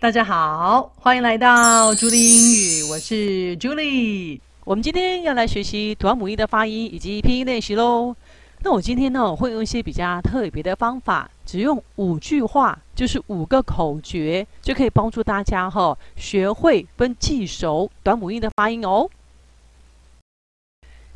大家好，欢迎来到朱莉英语，我是朱莉。我们今天要来学习短母音的发音以及拼音练习喽。那我今天呢，会用一些比较特别的方法，只用五句话，就是五个口诀，就可以帮助大家哈、哦、学会跟记熟短母音的发音哦。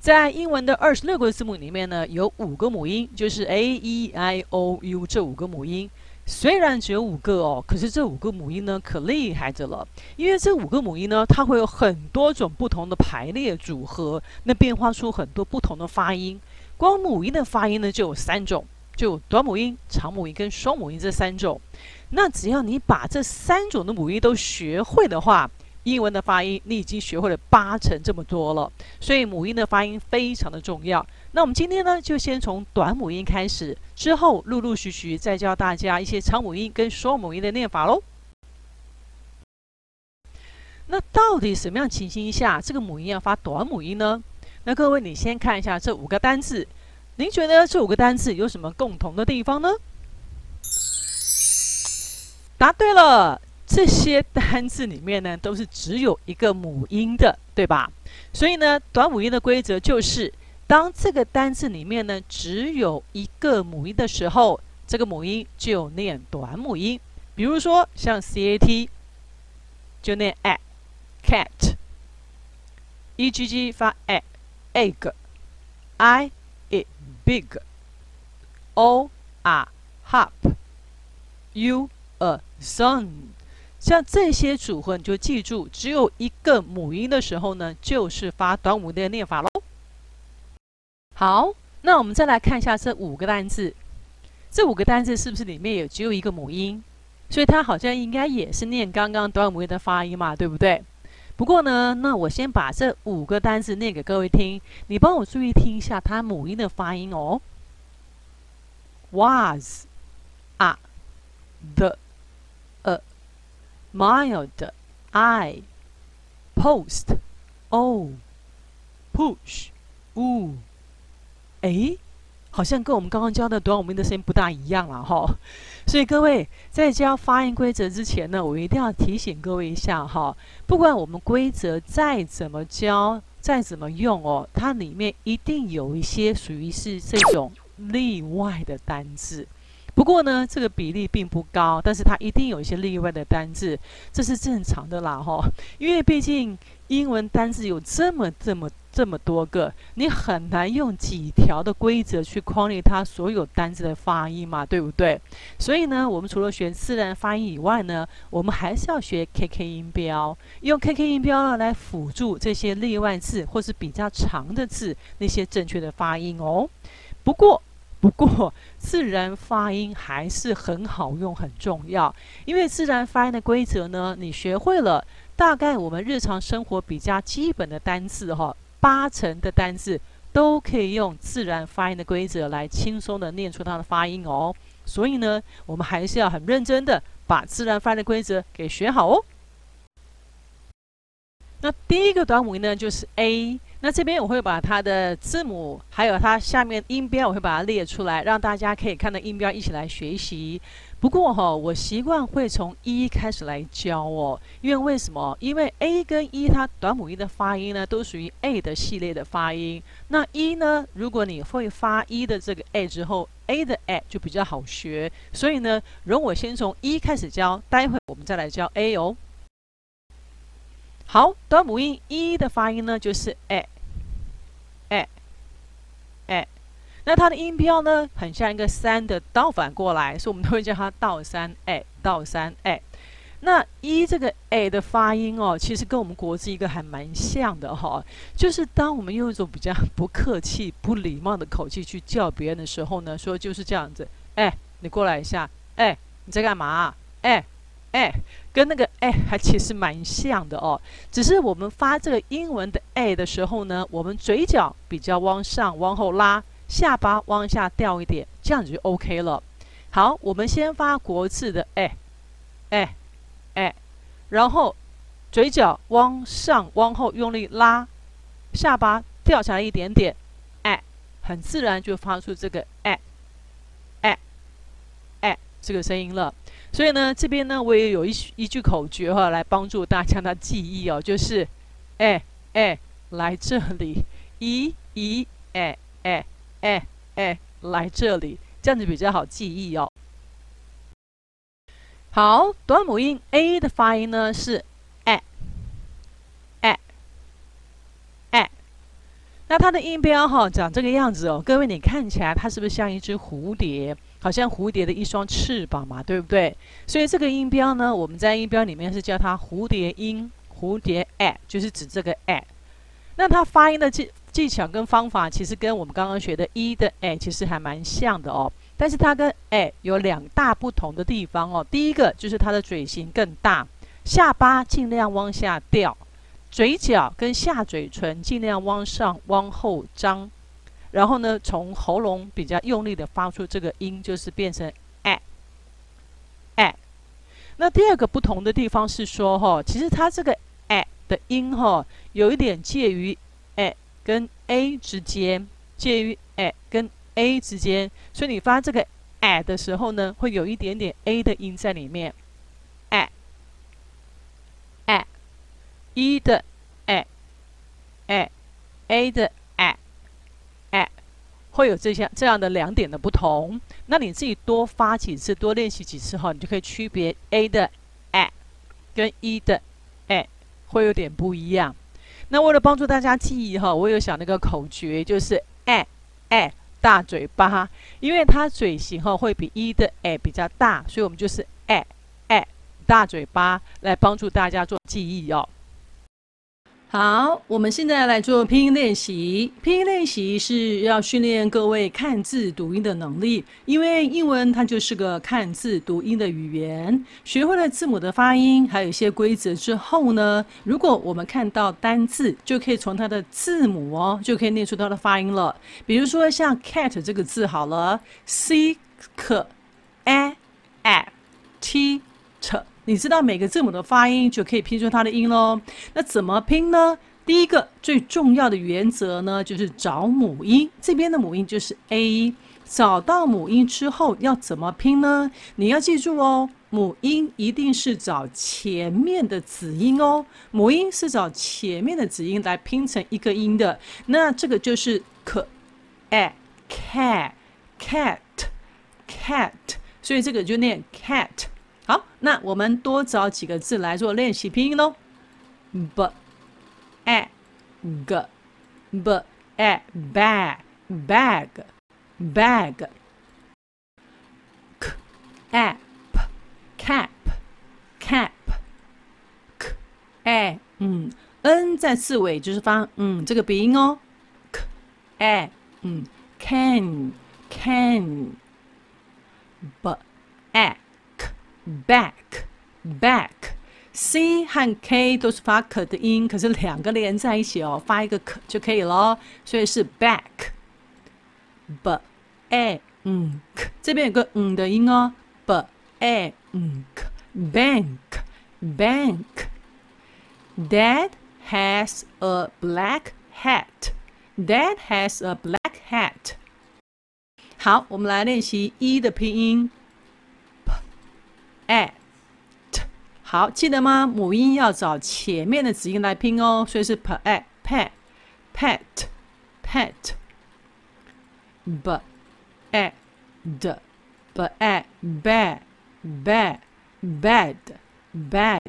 在英文的二十六个字母里面呢，有五个母音，就是 A、E、I、O、U 这五个母音。虽然只有五个哦，可是这五个母音呢，可厉害着了。因为这五个母音呢，它会有很多种不同的排列组合，那变化出很多不同的发音。光母音的发音呢，就有三种，就有短母音、长母音跟双母音这三种。那只要你把这三种的母音都学会的话，英文的发音你已经学会了八成这么多了。所以母音的发音非常的重要。那我们今天呢，就先从短母音开始，之后陆陆续续再教大家一些长母音跟双母音的念法喽。那到底什么样情形下这个母音要发短母音呢？那各位，你先看一下这五个单字，您觉得这五个单字有什么共同的地方呢？答对了，这些单字里面呢，都是只有一个母音的，对吧？所以呢，短母音的规则就是。当这个单字里面呢，只有一个母音的时候，这个母音就念短母音。比如说像 c a t 就念 a，cat；e g g 发 a，egg；i it big；o a hop；u a sun。像这些组合，你就记住，只有一个母音的时候呢，就是发短母音的念法喽。好，那我们再来看一下这五个单字，这五个单字是不是里面也只有一个母音？所以它好像应该也是念刚刚短母音的发音嘛，对不对？不过呢，那我先把这五个单字念给各位听，你帮我注意听一下它母音的发音哦。Was, a, the, mild, I, post, o, push, u。哎，好像跟我们刚刚教的短母音的声音不大一样了哈。所以各位在教发音规则之前呢，我一定要提醒各位一下哈。不管我们规则再怎么教，再怎么用哦，它里面一定有一些属于是这种例外的单字。不过呢，这个比例并不高，但是它一定有一些例外的单字，这是正常的啦哈。因为毕竟英文单字有这么这么。这么多个，你很难用几条的规则去框列它所有单字的发音嘛，对不对？所以呢，我们除了学自然发音以外呢，我们还是要学 KK 音标，用 KK 音标呢来辅助这些例外字或是比较长的字那些正确的发音哦。不过，不过自然发音还是很好用，很重要，因为自然发音的规则呢，你学会了，大概我们日常生活比较基本的单字哈。八成的单字都可以用自然发音的规则来轻松的念出它的发音哦，所以呢，我们还是要很认真的把自然发音的规则给学好哦。那第一个短语呢，就是 A。那这边我会把它的字母，还有它下面音标，我会把它列出来，让大家可以看到音标一起来学习。不过哈，我习惯会从 E 开始来教哦，因为为什么？因为 A 跟 E 它短母音的发音呢，都属于 A 的系列的发音。那 E 呢，如果你会发 E 的这个 A 之后，A 的 A 就比较好学。所以呢，容我先从 E 开始教，待会我们再来教 A 哦。好，短母音 E 的发音呢，就是 A。哎，哎，那它的音标呢，很像一个三的倒反过来，所以我们都会叫它倒三哎，倒三哎。那一这个哎的发音哦，其实跟我们国字一个还蛮像的哈、哦，就是当我们用一种比较不客气、不礼貌的口气去叫别人的时候呢，说就是这样子，哎，你过来一下，哎，你在干嘛？哎。哎，跟那个哎还其实蛮像的哦，只是我们发这个英文的哎的时候呢，我们嘴角比较往上往后拉，下巴往下掉一点，这样子就 OK 了。好，我们先发国字的哎，哎，哎，然后嘴角往上往后用力拉，下巴掉下来一点点，哎，很自然就发出这个哎，哎，哎这个声音了。所以呢，这边呢，我也有一一句口诀哈，来帮助大家的记忆哦，就是，哎哎，来这里，咦咦，哎哎哎哎，来这里，这样子比较好记忆哦。好，短母音 a 的发音呢是哎哎哎，那它的音标哈长这个样子哦，各位你看起来它是不是像一只蝴蝶？好像蝴蝶的一双翅膀嘛，对不对？所以这个音标呢，我们在音标里面是叫它蝴蝶音，蝴蝶 a，就是指这个 a。那它发音的这技巧跟方法，其实跟我们刚刚学的 e 的 a 其实还蛮像的哦。但是它跟 a 有两大不同的地方哦。第一个就是它的嘴型更大，下巴尽量往下掉，嘴角跟下嘴唇尽量往上往后张。然后呢，从喉咙比较用力的发出这个音，就是变成哎哎。那第二个不同的地方是说，哈，其实它这个哎的音，哈，有一点介于跟 a 之间，介于哎跟 a 之间，所以你发这个哎的时候呢，会有一点点 a 的音在里面，哎哎一的哎哎，a 的。会有这些这样的两点的不同，那你自己多发几次，多练习几次后，你就可以区别 a 的 a 跟 e 的 a 会有点不一样。那为了帮助大家记忆哈，我有想那个口诀，就是 a a 大嘴巴，因为它嘴型哈会比一的 a 比较大，所以我们就是 a a 大嘴巴来帮助大家做记忆哦。好，我们现在来做拼音练习。拼音练习是要训练各位看字读音的能力，因为英文它就是个看字读音的语言。学会了字母的发音，还有一些规则之后呢，如果我们看到单字，就可以从它的字母哦，就可以念出它的发音了。比如说像 cat 这个字好了，c k a a t t。你知道每个字母的发音，就可以拼出它的音喽。那怎么拼呢？第一个最重要的原则呢，就是找母音。这边的母音就是 a。找到母音之后要怎么拼呢？你要记住哦，母音一定是找前面的子音哦。母音是找前面的子音来拼成一个音的。那这个就是 k a cat cat cat，所以这个就念 cat。那我们多找几个字来做练习拼音喽。b a g b a bag bag bag c a p cap cap c a 嗯 n 在字尾就是发嗯这个鼻音哦。c a 嗯 can can b a back back，c 和 k 都是发可的音，可是两个连在一起哦，发一个可就可以了，所以是 back。b a 嗯，这边有个嗯的音哦，b a 嗯，bank bank。Dad has a black hat. Dad has a black hat. 好，我们来练习一的拼音。 at，好，记得吗？母音要找前面的子音来拼哦，所以是 p a pet pet pet b a d b a bad bad bad bad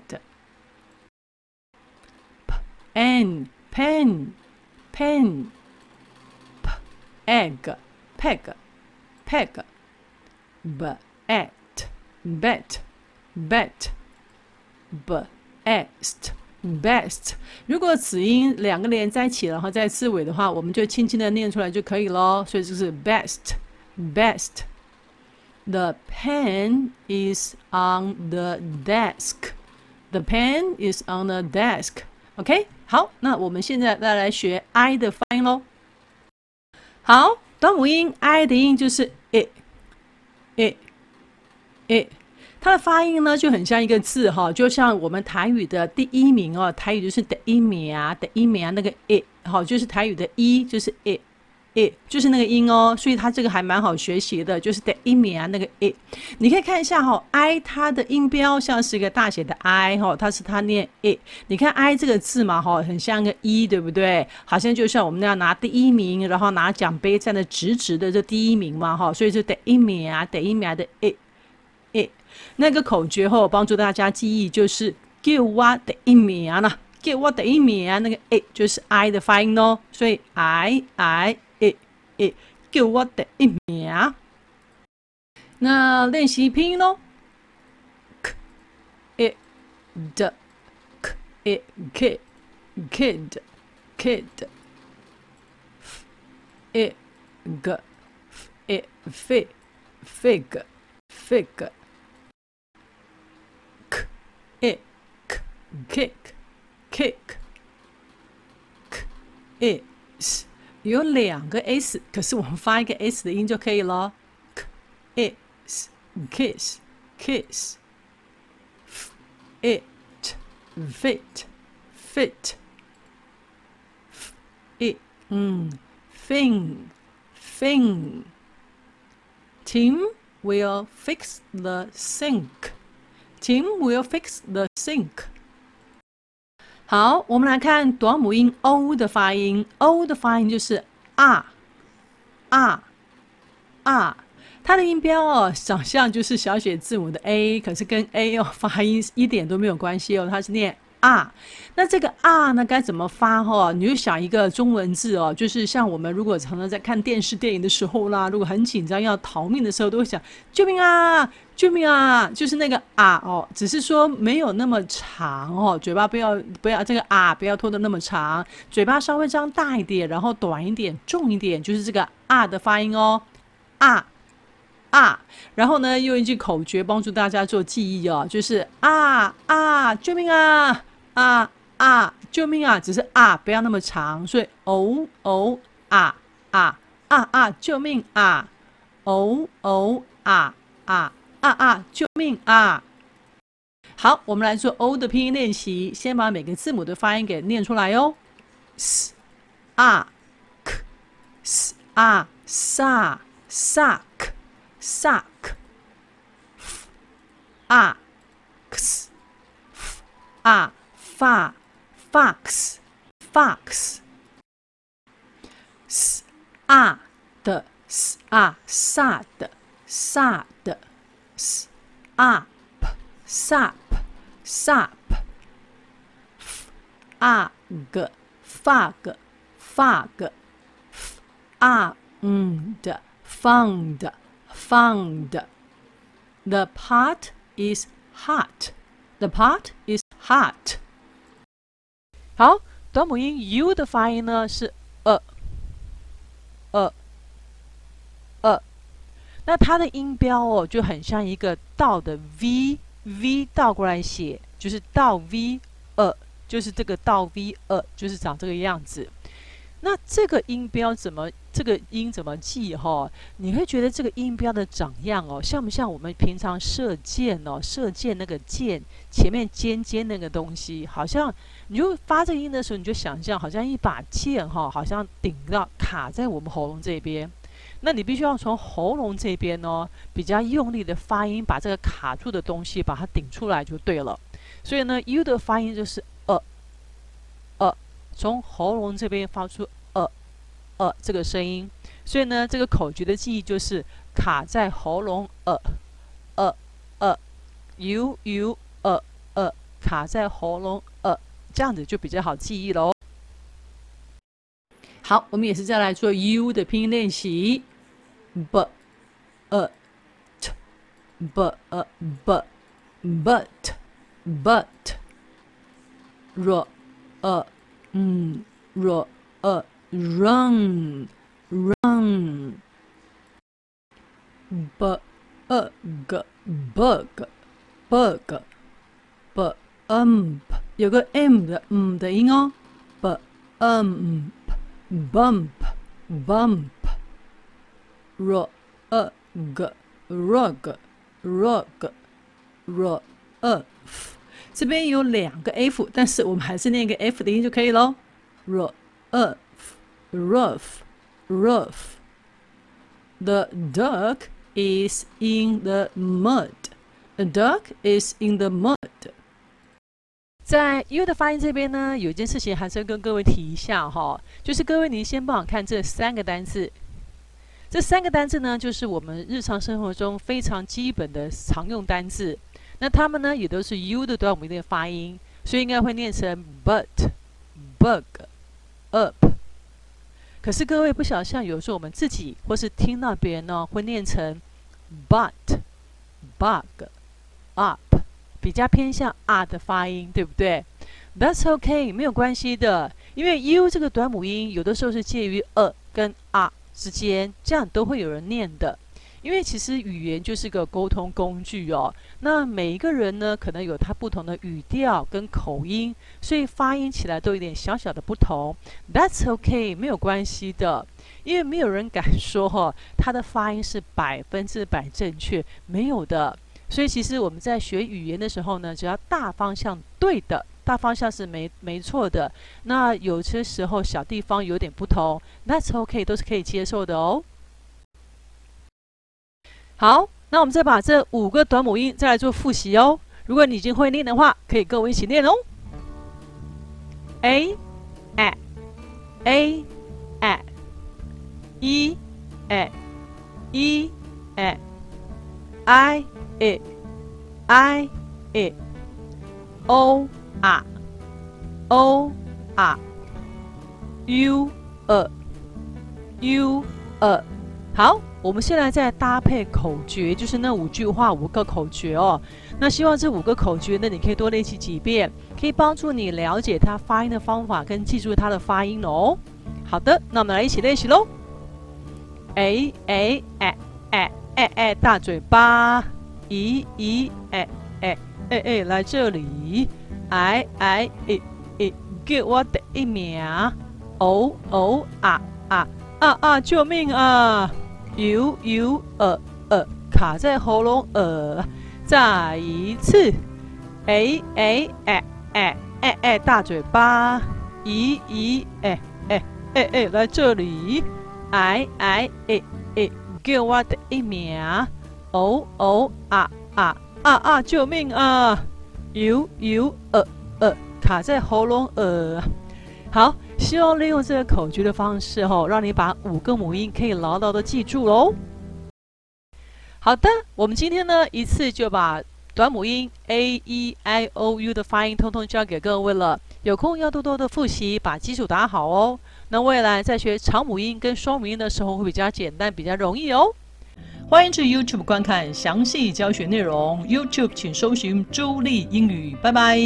p n pen pen p egg peg peg b at bet bet best best，如果子音两个连在一起，然后在字尾的话，我们就轻轻的念出来就可以咯。所以就是 best best。The pen is on the desk. The pen is on the desk. OK，好，那我们现在再来学 I 的发音喽。好，短母音 I 的音就是 i, i, i。它的发音呢，就很像一个字哈，就像我们台语的第一名哦，台语就是第一名啊，第一名啊，那个 it 好，就是台语的一就是 it，it 就是那个音哦，所以它这个还蛮好学习的，就是的音名啊，那个诶你可以看一下哈、哦、，i 它的音标像是一个大写的 i 哈、它是它念诶你看 i 这个字嘛哈，很像个一，对不对？好像就像我们那样拿第一名，然后拿奖杯站得直直的这第一名嘛哈，所以就的音名啊，的音名啊的诶 it，那个口诀后帮助大家记忆就是叫我的音名啊，叫我的一名啊，那个 it 就是 i 的发音哦，所以 i i。it it” 叫我的一名。那练习拼音喽，k i d k i kid kid kid f i g f i fig fig fig kick kick k i s 有两个 s，可是我们发一个 s 的音就可以了。k is kiss kiss it fit fit it 嗯 thing thing Tim will fix the sink. Tim will fix the sink. 好，我们来看短母音 o 的发音。o 的发音就是啊啊啊，它的音标哦，长相就是小写字母的 a，可是跟 a 哦发音一点都没有关系哦，它是念。啊，那这个啊呢，该怎么发哈？你就想一个中文字哦，就是像我们如果常常在看电视电影的时候啦，如果很紧张要逃命的时候，都会想救命啊，救命啊，就是那个啊哦，只是说没有那么长哦，嘴巴不要不要这个啊不要拖得那么长，嘴巴稍微张大一点，然后短一点，重一点，就是这个啊的发音哦，啊。啊，然后呢，用一句口诀帮助大家做记忆哦，就是啊啊，救命啊啊啊，救命啊！只是啊，不要那么长，所以哦哦啊啊啊啊，救命啊！哦哦啊啊啊啊，救命啊！好，我们来做 O 的拼音练习，先把每个字母的发音给念出来哟。s 啊 k s 啊 sa suck。Suck, f, a, x, f, a, fa, fox, fox, s, a, d, s, a, sad, sad, s, a, p, sap, sap, f, a, g, fug, fug, f, a, d, found. Found. The pot is hot. The pot is hot. 好，短母音 u 的发音呢是 那它的音标哦就很像一个倒的 v，v 倒过来写就是倒 v，呃，就是这个倒 v，呃，就是长这个样子。那这个音标怎么？这个音怎么记？哈，你会觉得这个音标的长样哦，像不像我们平常射箭哦？射箭那个箭前面尖尖那个东西，好像你就发这个音的时候，你就想象好像一把剑哈，好像顶到卡在我们喉咙这边。那你必须要从喉咙这边哦，比较用力的发音，把这个卡住的东西把它顶出来就对了。所以呢，U 的发音就是呃呃。从喉咙这边发出呃呃这个声音，所以呢，这个口诀的记忆就是卡在喉咙呃呃呃，u u 呃呃卡在喉咙呃，这样子就比较好记忆喽。好，我们也是再来做 u 的拼音练习 ，b a t b a b but but r a 嗯，r a run run b a g bug bug b um 有个 m 的嗯的音哦，b um bump bump r a g rug rug r a f 这边有两个 f，但是我们还是念个 f 的音就可以喽。rough, rough, roof. The duck is in the mud. A duck is in the mud. 在 U 的发音这边呢，有一件事情还是要跟各位提一下哈，就是各位您先帮我看这三个单字。 这三个单字呢，就是我们日常生活中非常基本的常用单字。那它们呢，也都是 U 的短母音的发音，所以应该会念成 but、bug、up。可是各位不晓得，像有时候我们自己或是听到别人呢，会念成 but、bug、up，比较偏向 R 的发音，对不对？That's OK，没有关系的，因为 U 这个短母音有的时候是介于 A 跟 R。之间，这样都会有人念的，因为其实语言就是个沟通工具哦。那每一个人呢，可能有他不同的语调跟口音，所以发音起来都有点小小的不同。That's okay，没有关系的，因为没有人敢说哈、哦，他的发音是百分之百正确，没有的。所以其实我们在学语言的时候呢，只要大方向对的。大方向是没没错的，那有些时候小地方有点不同，That's OK，都是可以接受的哦。好，那我们再把这五个短母音再来做复习哦。如果你已经会念的话，可以跟我一起念哦。A A A A E A E A I E I E O。啊，o 啊，u 呃，u 呃，好，我们现在再搭配口诀，就是那五句话五个口诀哦。那希望这五个口诀呢，你可以多练习几遍，可以帮助你了解它发音的方法跟记住它的发音哦。好的，那我们来一起练习喽。A A 哎哎哎哎，大嘴巴，咦咦哎哎哎哎，来这里。哎哎诶诶，给我的一名！哦哦啊啊啊啊！救命啊！有有呃呃，卡在喉咙呃。再一次，哎哎哎哎哎哎，大嘴巴！咦咦哎哎哎哎，来这里！哎哎诶诶，给我的一名！哦哦啊啊啊啊！救命啊！有有呃呃，卡在喉咙呃，好，希望利用这个口诀的方式吼、哦，让你把五个母音可以牢牢的记住喽。好的，我们今天呢一次就把短母音 a e i o u 的发音通通教给各位了，有空要多多的复习，把基础打好哦。那未来在学长母音跟双母音的时候会比较简单，比较容易哦。欢迎至 YouTube 观看详细教学内容。YouTube 请搜寻“朱莉英语”。拜拜。